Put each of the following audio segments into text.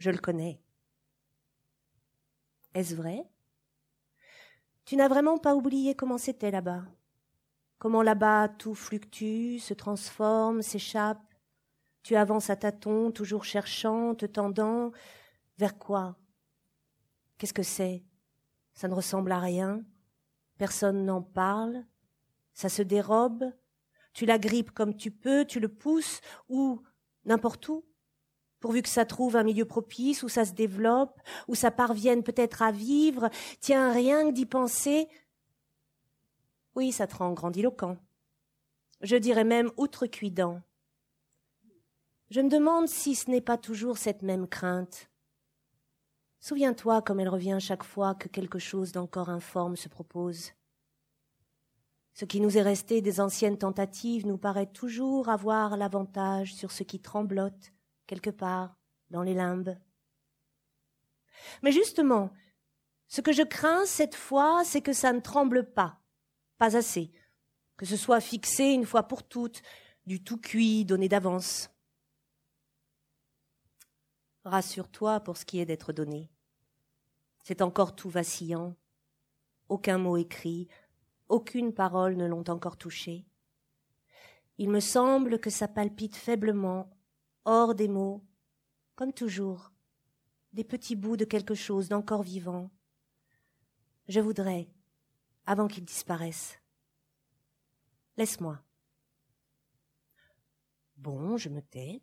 Je le connais. Est-ce vrai? Tu n'as vraiment pas oublié comment c'était là-bas? Comment là-bas tout fluctue, se transforme, s'échappe? Tu avances à tâtons, toujours cherchant, te tendant. Vers quoi? Qu'est-ce que c'est? Ça ne ressemble à rien. Personne n'en parle. Ça se dérobe. Tu la grippes comme tu peux, tu le pousses, ou n'importe où pourvu que ça trouve un milieu propice, où ça se développe, où ça parvienne peut-être à vivre, tiens, rien que d'y penser. Oui, ça te rend grandiloquent. Je dirais même outrecuidant. Je me demande si ce n'est pas toujours cette même crainte. Souviens-toi comme elle revient chaque fois que quelque chose d'encore informe se propose. Ce qui nous est resté des anciennes tentatives nous paraît toujours avoir l'avantage sur ce qui tremblote, quelque part dans les limbes. Mais justement, ce que je crains cette fois, c'est que ça ne tremble pas, pas assez, que ce soit fixé une fois pour toutes, du tout cuit, donné d'avance. Rassure-toi pour ce qui est d'être donné. C'est encore tout vacillant, aucun mot écrit, aucune parole ne l'ont encore touché. Il me semble que ça palpite faiblement hors des mots, comme toujours, des petits bouts de quelque chose d'encore vivant. Je voudrais, avant qu'ils disparaissent. Laisse-moi. Bon, je me tais.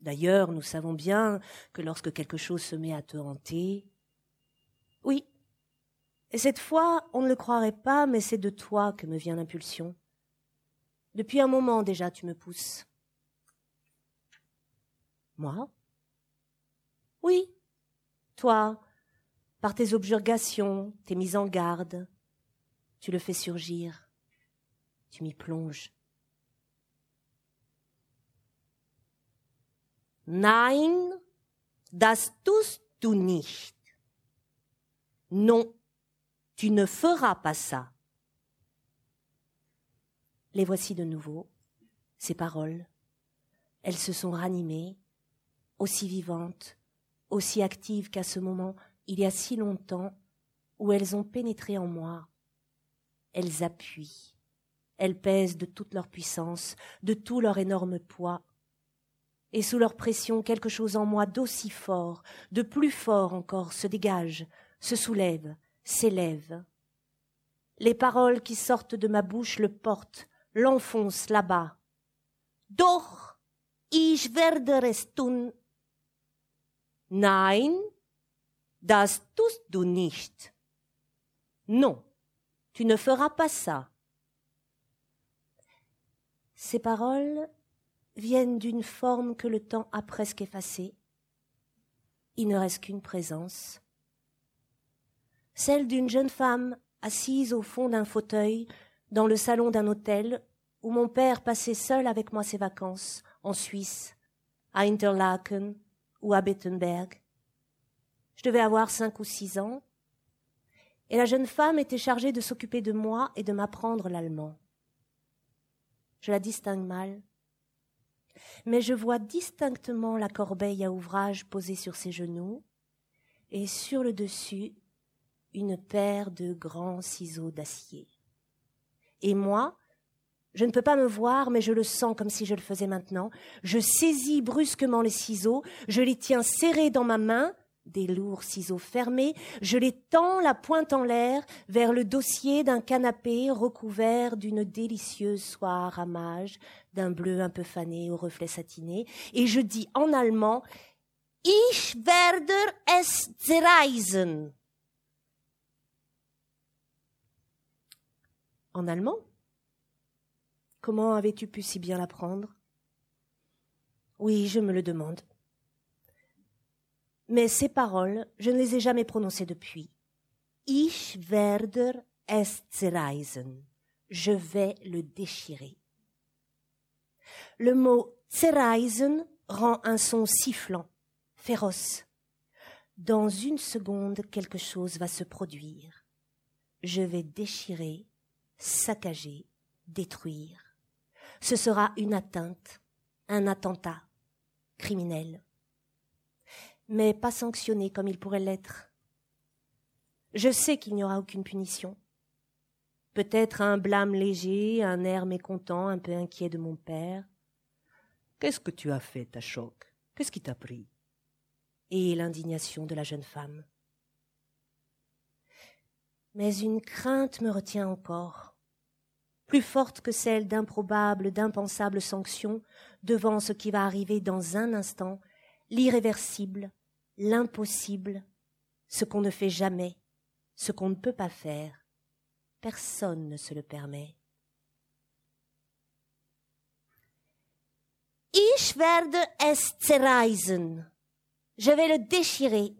D'ailleurs, nous savons bien que lorsque quelque chose se met à te hanter. Oui. Et cette fois, on ne le croirait pas, mais c'est de toi que me vient l'impulsion. Depuis un moment déjà, tu me pousses. Moi? Oui, toi, par tes objurgations, tes mises en garde, tu le fais surgir, tu m'y plonges. Nein, das tust du nicht. Non, tu ne feras pas ça. Les voici de nouveau, ces paroles. Elles se sont ranimées, aussi vivantes, aussi actives qu'à ce moment, il y a si longtemps, où elles ont pénétré en moi. Elles appuient, elles pèsent de toute leur puissance, de tout leur énorme poids, et sous leur pression quelque chose en moi d'aussi fort, de plus fort encore, se dégage, se soulève, s'élève. Les paroles qui sortent de ma bouche le portent, l'enfoncent là-bas. Doch, ich werde es tun, Nein, das tust du nicht. Non, tu ne feras pas ça. Ces paroles viennent d'une forme que le temps a presque effacée. Il ne reste qu'une présence. Celle d'une jeune femme assise au fond d'un fauteuil dans le salon d'un hôtel où mon père passait seul avec moi ses vacances, en Suisse, à Interlaken, ou à Bettenberg. Je devais avoir cinq ou six ans, et la jeune femme était chargée de s'occuper de moi et de m'apprendre l'allemand. Je la distingue mal, mais je vois distinctement la corbeille à ouvrage posée sur ses genoux, et sur le dessus une paire de grands ciseaux d'acier. Et moi, je ne peux pas me voir, mais je le sens comme si je le faisais maintenant. Je saisis brusquement les ciseaux, je les tiens serrés dans ma main, des lourds ciseaux fermés, je les tends la pointe en l'air vers le dossier d'un canapé recouvert d'une délicieuse soie à ramage, d'un bleu un peu fané au reflet satiné, et je dis en allemand Ich werde es zerreißen. En allemand? Comment avais-tu pu si bien l'apprendre? Oui, je me le demande. Mais ces paroles, je ne les ai jamais prononcées depuis. Ich werde es zerreißen. Je vais le déchirer. Le mot zerreißen rend un son sifflant, féroce. Dans une seconde, quelque chose va se produire. Je vais déchirer, saccager, détruire ce sera une atteinte, un attentat criminel. mais pas sanctionné comme il pourrait l'être. Je sais qu'il n'y aura aucune punition. Peut-être un blâme léger, un air mécontent, un peu inquiet de mon père. Qu'est-ce que tu as fait, ta choc Qu'est-ce qui t'a pris? Et l'indignation de la jeune femme. Mais une crainte me retient encore, plus forte que celle d'improbables, d'impensables sanctions devant ce qui va arriver dans un instant, l'irréversible, l'impossible, ce qu'on ne fait jamais, ce qu'on ne peut pas faire. Personne ne se le permet. Ich werde es zerreißen. Je vais le déchirer.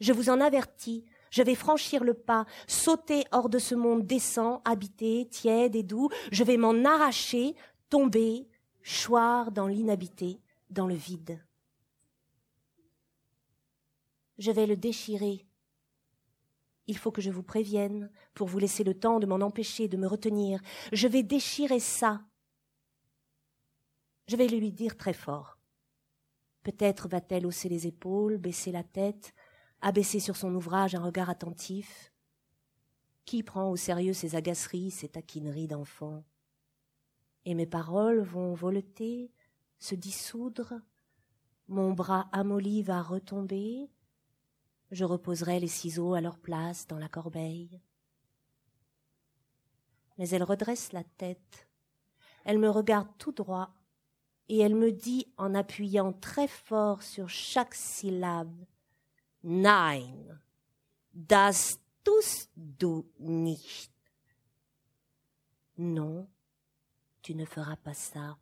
Je vous en avertis, je vais franchir le pas, sauter hors de ce monde décent, habité, tiède et doux. Je vais m'en arracher, tomber, choir dans l'inhabité, dans le vide. Je vais le déchirer. Il faut que je vous prévienne, pour vous laisser le temps de m'en empêcher, de me retenir. Je vais déchirer ça. Je vais le lui dire très fort. Peut-être va-t-elle hausser les épaules, baisser la tête, abaisser sur son ouvrage un regard attentif. Qui prend au sérieux ces agaceries, ces taquineries d'enfant Et mes paroles vont voleter, se dissoudre, mon bras amolli va retomber, je reposerai les ciseaux à leur place dans la corbeille. Mais elle redresse la tête, elle me regarde tout droit, et elle me dit en appuyant très fort sur chaque syllabe Nein, das tust du nicht. Non, tu ne feras pas ça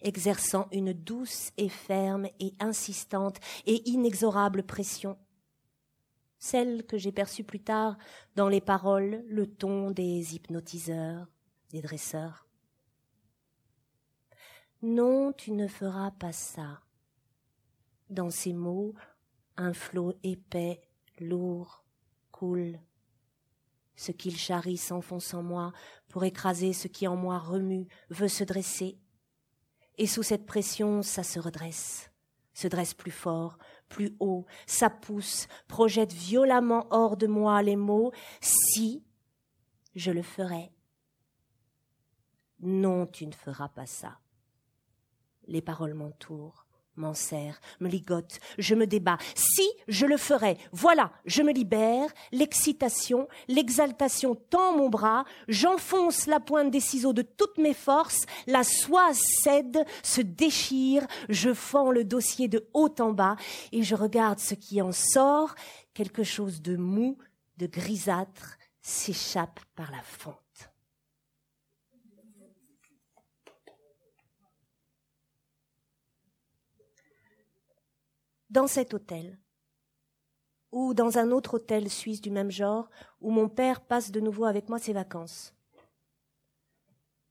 exerçant une douce et ferme et insistante et inexorable pression, celle que j'ai perçue plus tard dans les paroles, le ton des hypnotiseurs, des dresseurs. Non, tu ne feras pas ça. Dans ces mots, un flot épais, lourd, coule. Ce qu'il charrie s'enfonce en moi pour écraser ce qui en moi remue, veut se dresser, et sous cette pression, ça se redresse, se dresse plus fort, plus haut, ça pousse, projette violemment hors de moi les mots si je le ferais. Non, tu ne feras pas ça. Les paroles m'entourent m'en serre, me ligote, je me débat. Si je le ferais, voilà, je me libère, l'excitation, l'exaltation tend mon bras, j'enfonce la pointe des ciseaux de toutes mes forces, la soie cède, se déchire, je fends le dossier de haut en bas et je regarde ce qui en sort, quelque chose de mou, de grisâtre, s'échappe par la fente. Dans cet hôtel, ou dans un autre hôtel suisse du même genre, où mon père passe de nouveau avec moi ses vacances.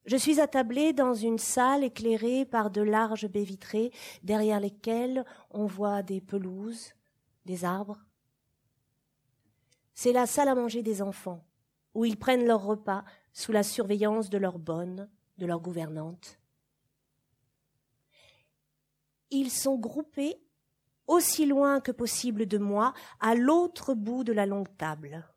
Je suis attablée dans une salle éclairée par de larges baies vitrées, derrière lesquelles on voit des pelouses, des arbres. C'est la salle à manger des enfants, où ils prennent leur repas sous la surveillance de leur bonne, de leur gouvernante. Ils sont groupés aussi loin que possible de moi, à l'autre bout de la longue table.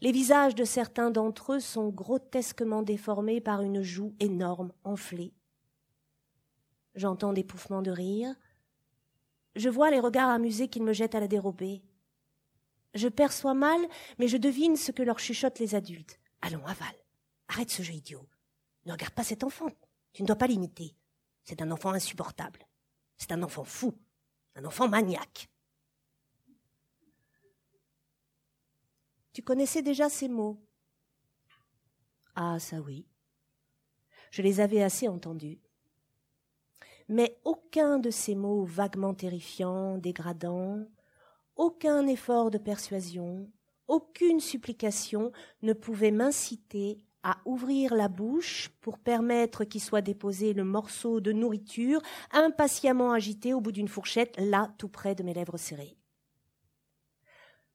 Les visages de certains d'entre eux sont grotesquement déformés par une joue énorme, enflée. J'entends des pouffements de rire. Je vois les regards amusés qu'ils me jettent à la dérobée. Je perçois mal, mais je devine ce que leur chuchotent les adultes. Allons, avale. Arrête ce jeu idiot. Ne regarde pas cet enfant. Tu ne dois pas l'imiter. C'est un enfant insupportable. C'est un enfant fou enfant maniaque. Tu connaissais déjà ces mots? Ah, ça oui. Je les avais assez entendus. Mais aucun de ces mots vaguement terrifiants, dégradants, aucun effort de persuasion, aucune supplication ne pouvait m'inciter à ouvrir la bouche pour permettre qu'il soit déposé le morceau de nourriture impatiemment agité au bout d'une fourchette, là tout près de mes lèvres serrées.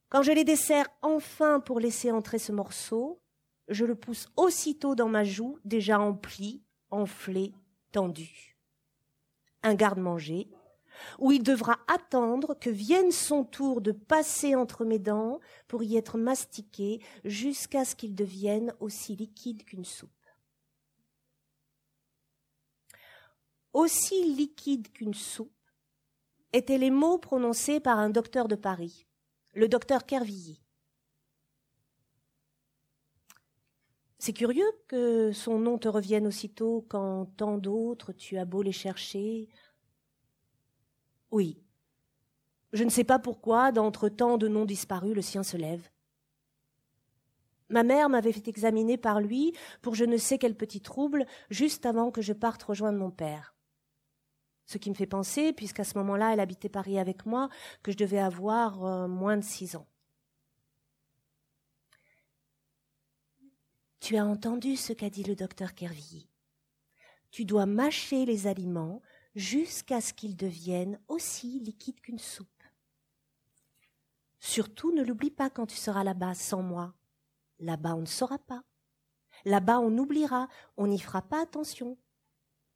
Quand je les desserre enfin pour laisser entrer ce morceau, je le pousse aussitôt dans ma joue déjà emplie, enflée, tendue. Un garde-manger, où il devra attendre que vienne son tour de passer entre mes dents pour y être mastiqué jusqu'à ce qu'il devienne aussi liquide qu'une soupe. Aussi liquide qu'une soupe étaient les mots prononcés par un docteur de Paris, le docteur Kervilly. C'est curieux que son nom te revienne aussitôt quand tant d'autres tu as beau les chercher, oui. Je ne sais pas pourquoi, d'entre tant de noms disparus, le sien se lève. Ma mère m'avait fait examiner par lui pour je ne sais quel petit trouble juste avant que je parte rejoindre mon père. Ce qui me fait penser, puisqu'à ce moment-là elle habitait Paris avec moi, que je devais avoir euh, moins de six ans. Tu as entendu ce qu'a dit le docteur Kervilly. Tu dois mâcher les aliments jusqu'à ce qu'ils deviennent aussi liquides qu'une soupe. Surtout ne l'oublie pas quand tu seras là-bas sans moi. Là-bas on ne saura pas. Là-bas on oubliera, on n'y fera pas attention.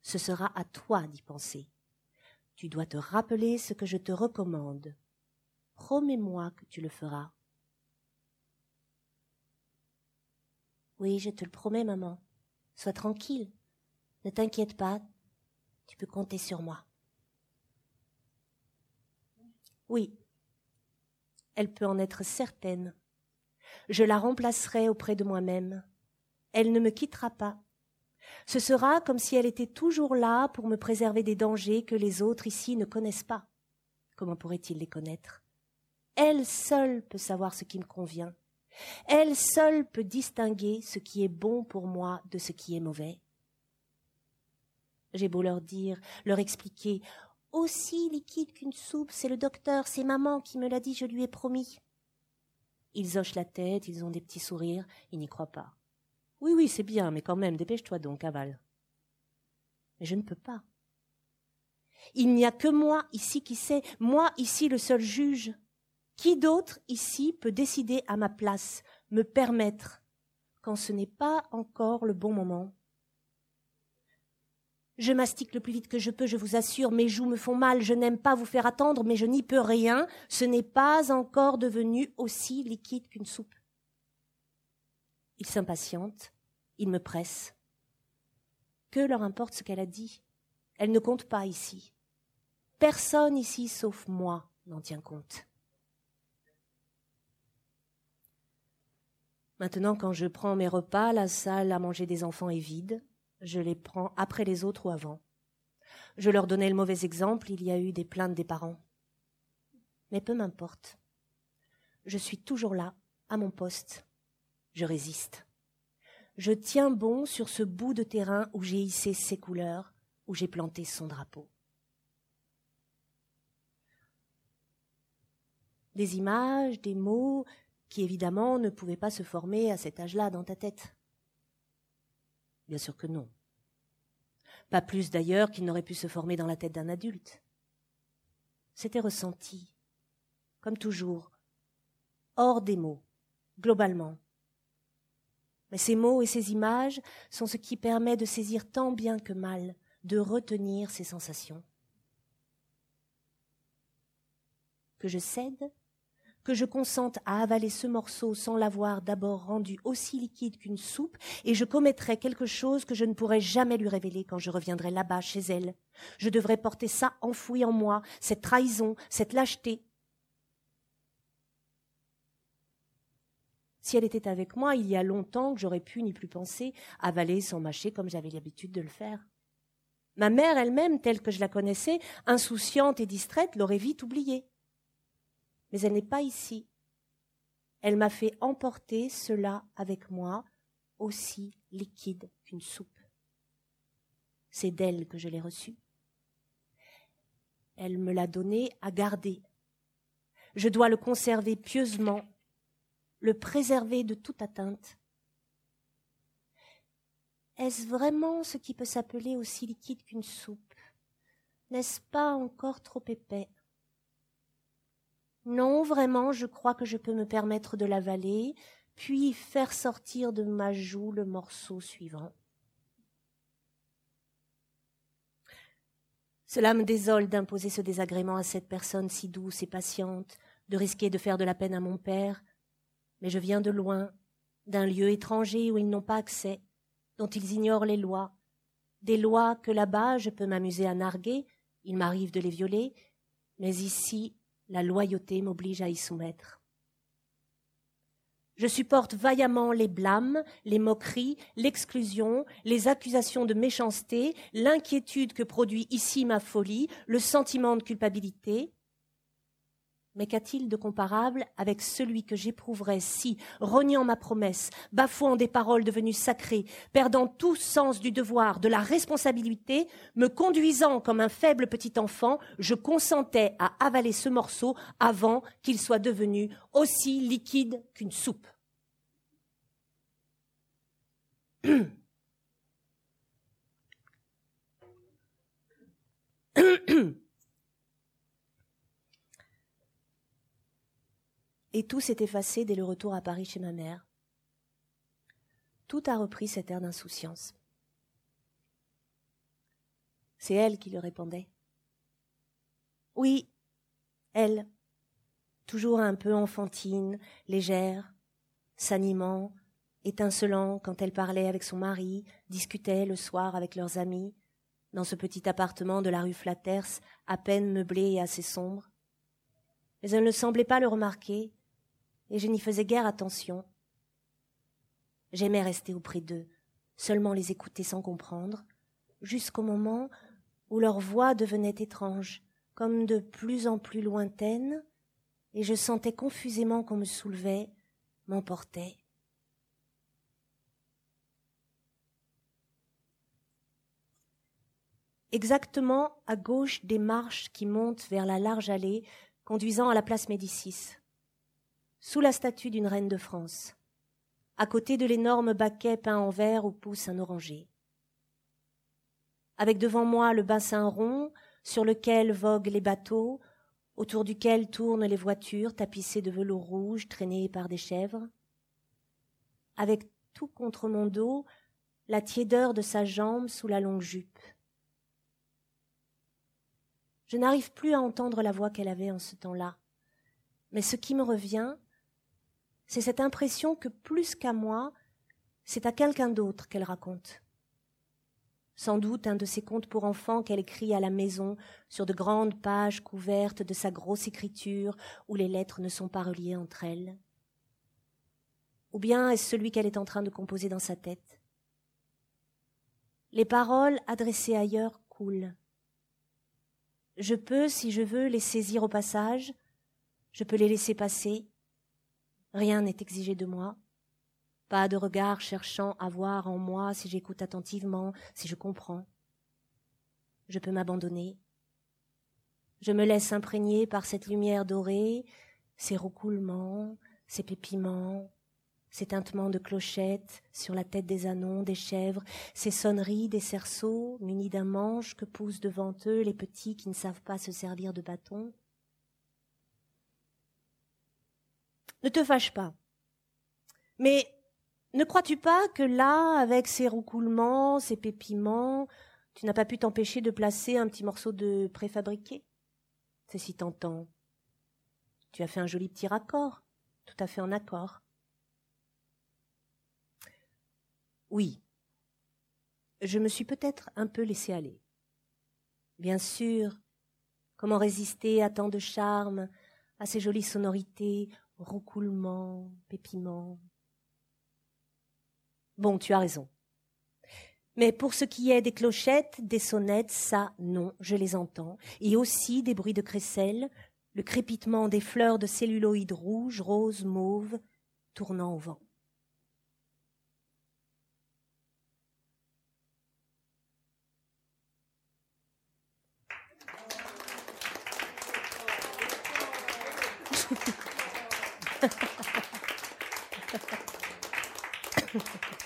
Ce sera à toi d'y penser. Tu dois te rappeler ce que je te recommande. Promets-moi que tu le feras. Oui, je te le promets, maman. Sois tranquille. Ne t'inquiète pas, tu peux compter sur moi. Oui, elle peut en être certaine. Je la remplacerai auprès de moi-même. Elle ne me quittera pas. Ce sera comme si elle était toujours là pour me préserver des dangers que les autres ici ne connaissent pas. Comment pourrait-il les connaître? Elle seule peut savoir ce qui me convient. Elle seule peut distinguer ce qui est bon pour moi de ce qui est mauvais. J'ai beau leur dire, leur expliquer. Aussi liquide qu'une soupe, c'est le docteur, c'est maman qui me l'a dit, je lui ai promis. Ils hochent la tête, ils ont des petits sourires, ils n'y croient pas. Oui, oui, c'est bien, mais quand même, dépêche-toi donc, aval. Mais je ne peux pas. Il n'y a que moi ici qui sais, moi ici le seul juge. Qui d'autre ici peut décider à ma place, me permettre, quand ce n'est pas encore le bon moment? Je mastique le plus vite que je peux, je vous assure, mes joues me font mal, je n'aime pas vous faire attendre, mais je n'y peux rien, ce n'est pas encore devenu aussi liquide qu'une soupe. Il s'impatiente, il me presse. Que leur importe ce qu'elle a dit? Elle ne compte pas ici. Personne ici, sauf moi, n'en tient compte. Maintenant, quand je prends mes repas, la salle à manger des enfants est vide je les prends après les autres ou avant. Je leur donnais le mauvais exemple, il y a eu des plaintes des parents. Mais peu m'importe. Je suis toujours là, à mon poste. Je résiste. Je tiens bon sur ce bout de terrain où j'ai hissé ses couleurs, où j'ai planté son drapeau. Des images, des mots qui évidemment ne pouvaient pas se former à cet âge-là dans ta tête. Bien sûr que non. Pas plus d'ailleurs qu'il n'aurait pu se former dans la tête d'un adulte. C'était ressenti, comme toujours, hors des mots, globalement. Mais ces mots et ces images sont ce qui permet de saisir tant bien que mal, de retenir ces sensations. Que je cède que je consente à avaler ce morceau sans l'avoir d'abord rendu aussi liquide qu'une soupe, et je commettrai quelque chose que je ne pourrai jamais lui révéler quand je reviendrai là-bas chez elle. Je devrais porter ça enfoui en moi, cette trahison, cette lâcheté. Si elle était avec moi, il y a longtemps que j'aurais pu n'y plus penser, avaler sans mâcher comme j'avais l'habitude de le faire. Ma mère elle-même, telle que je la connaissais, insouciante et distraite, l'aurait vite oubliée mais elle n'est pas ici. Elle m'a fait emporter cela avec moi, aussi liquide qu'une soupe. C'est d'elle que je l'ai reçu. Elle me l'a donné à garder. Je dois le conserver pieusement, le préserver de toute atteinte. Est-ce vraiment ce qui peut s'appeler aussi liquide qu'une soupe? N'est-ce pas encore trop épais? Non, vraiment, je crois que je peux me permettre de l'avaler, puis faire sortir de ma joue le morceau suivant. Cela me désole d'imposer ce désagrément à cette personne si douce et patiente, de risquer de faire de la peine à mon père, mais je viens de loin, d'un lieu étranger où ils n'ont pas accès, dont ils ignorent les lois, des lois que là-bas je peux m'amuser à narguer, il m'arrive de les violer, mais ici la loyauté m'oblige à y soumettre. Je supporte vaillamment les blâmes, les moqueries, l'exclusion, les accusations de méchanceté, l'inquiétude que produit ici ma folie, le sentiment de culpabilité. Mais qu'a-t-il de comparable avec celui que j'éprouverais si, reniant ma promesse, bafouant des paroles devenues sacrées, perdant tout sens du devoir, de la responsabilité, me conduisant comme un faible petit enfant, je consentais à avaler ce morceau avant qu'il soit devenu aussi liquide qu'une soupe. et tout s'est effacé dès le retour à Paris chez ma mère. Tout a repris cet air d'insouciance. C'est elle qui le répondait. Oui, elle, toujours un peu enfantine, légère, s'animant, étincelant quand elle parlait avec son mari, discutait le soir avec leurs amis, dans ce petit appartement de la rue Flaters, à peine meublé et assez sombre. Mais elle ne semblait pas le remarquer, et je n'y faisais guère attention. J'aimais rester auprès d'eux, seulement les écouter sans comprendre, jusqu'au moment où leur voix devenait étrange, comme de plus en plus lointaine, et je sentais confusément qu'on me soulevait, m'emportait. Exactement à gauche des marches qui montent vers la large allée conduisant à la place Médicis sous la statue d'une reine de France, à côté de l'énorme baquet peint en verre où pousse un oranger. Avec devant moi le bassin rond sur lequel voguent les bateaux, autour duquel tournent les voitures tapissées de velours rouge traînées par des chèvres. Avec tout contre mon dos la tiédeur de sa jambe sous la longue jupe. Je n'arrive plus à entendre la voix qu'elle avait en ce temps-là, mais ce qui me revient, c'est cette impression que plus qu'à moi, c'est à quelqu'un d'autre qu'elle raconte. Sans doute un de ces contes pour enfants qu'elle écrit à la maison sur de grandes pages couvertes de sa grosse écriture où les lettres ne sont pas reliées entre elles. Ou bien est-ce celui qu'elle est en train de composer dans sa tête? Les paroles adressées ailleurs coulent. Je peux, si je veux, les saisir au passage, je peux les laisser passer, Rien n'est exigé de moi. Pas de regard cherchant à voir en moi si j'écoute attentivement, si je comprends. Je peux m'abandonner. Je me laisse imprégner par cette lumière dorée, ces roucoulements, ces pépiments, ces tintements de clochettes sur la tête des anons, des chèvres, ces sonneries des cerceaux munis d'un manche que poussent devant eux les petits qui ne savent pas se servir de bâton. Ne te fâche pas. Mais ne crois-tu pas que là, avec ces roucoulements, ces pépiments, tu n'as pas pu t'empêcher de placer un petit morceau de préfabriqué? C'est si tentant. Tu as fait un joli petit raccord, tout à fait en accord. Oui, je me suis peut-être un peu laissé aller. Bien sûr, comment résister à tant de charme, à ces jolies sonorités, roucoulement, pépiment. Bon, tu as raison. Mais pour ce qui est des clochettes, des sonnettes, ça, non, je les entends. Et aussi des bruits de crécelles, le crépitement des fleurs de celluloïdes rouges, roses, mauves, tournant au vent. Thank you.